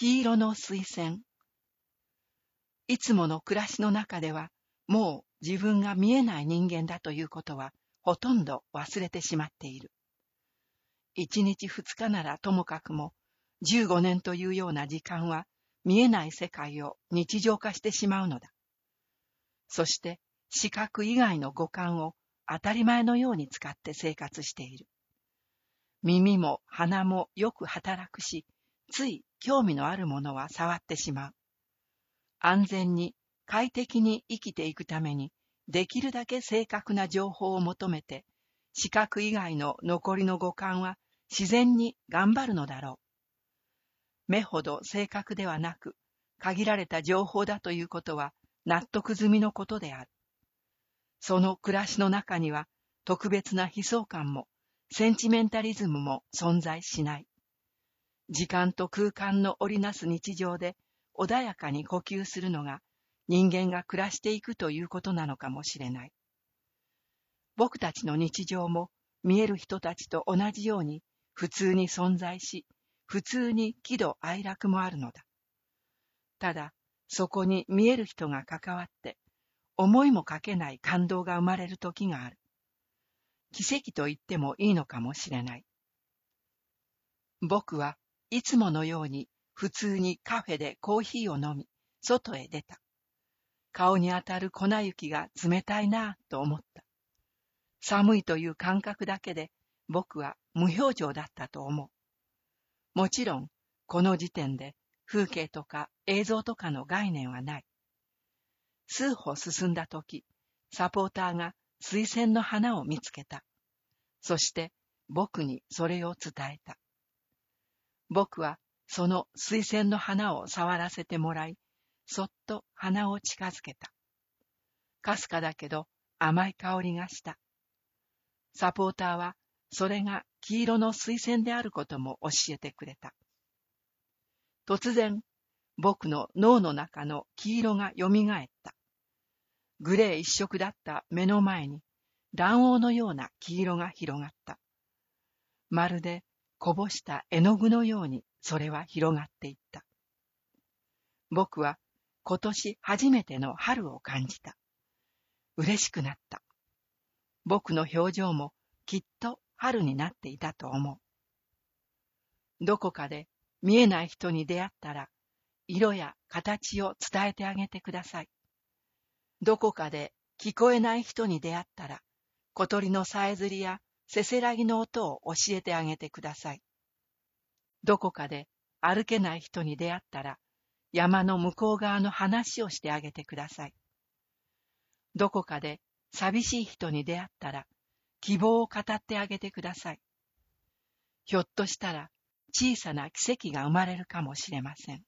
黄色の水仙。いつもの暮らしの中では、もう自分が見えない人間だということは、ほとんど忘れてしまっている。一日二日ならともかくも、15年というような時間は、見えない世界を日常化してしまうのだ。そして、視覚以外の五感を当たり前のように使って生活している。耳も鼻もよく働くし、つい興味のあるものは触ってしまう。安全に快適に生きていくために、できるだけ正確な情報を求めて、視覚以外の残りの五感は自然に頑張るのだろう。目ほど正確ではなく、限られた情報だということは納得済みのことである。その暮らしの中には特別な悲壮感もセンチメンタリズムも存在しない。時間と空間の織りなす日常で穏やかに呼吸するのが人間が暮らしていくということなのかもしれない。僕たちの日常も見える人たちと同じように普通に存在し、普通に喜怒哀楽もあるのだ。ただ、そこに見える人が関わって、思いもかけない感動が生まれる時がある。奇跡と言ってもいいのかもしれない。僕はいつものように普通にカフェでコーヒーを飲み、外へ出た。顔に当たる粉雪が冷たいなぁと思った。寒いという感覚だけで僕は無表情だったと思う。もちろん、この時点で風景とか映像とかの概念はない。数歩進んだ時、サポーターが水仙の花を見つけた。そして僕にそれを伝えた。僕はその水仙の花を触らせてもらい、そっと鼻を近づけた。かすかだけど甘い香りがした。サポーターはそれが黄色の水仙であることも教えてくれた。突然、僕の脳の中の黄色が蘇った。グレー一色だった目の前に卵黄のような黄色が広がった。まるでこぼした絵の具のようにそれは広がっていった。僕は今年初めての春を感じた。嬉しくなった。僕の表情もきっと春になっていたと思う。どこかで見えない人に出会ったら、色や形を伝えてあげてください。どこかで聞こえない人に出会ったら、小鳥のさえずりやせせらぎの音を教えてあげてください。どこかで歩けない人に出会ったら、山の向こう側の話をしてあげてください。どこかで寂しい人に出会ったら、希望を語ってあげてください。ひょっとしたら小さな奇跡が生まれるかもしれません。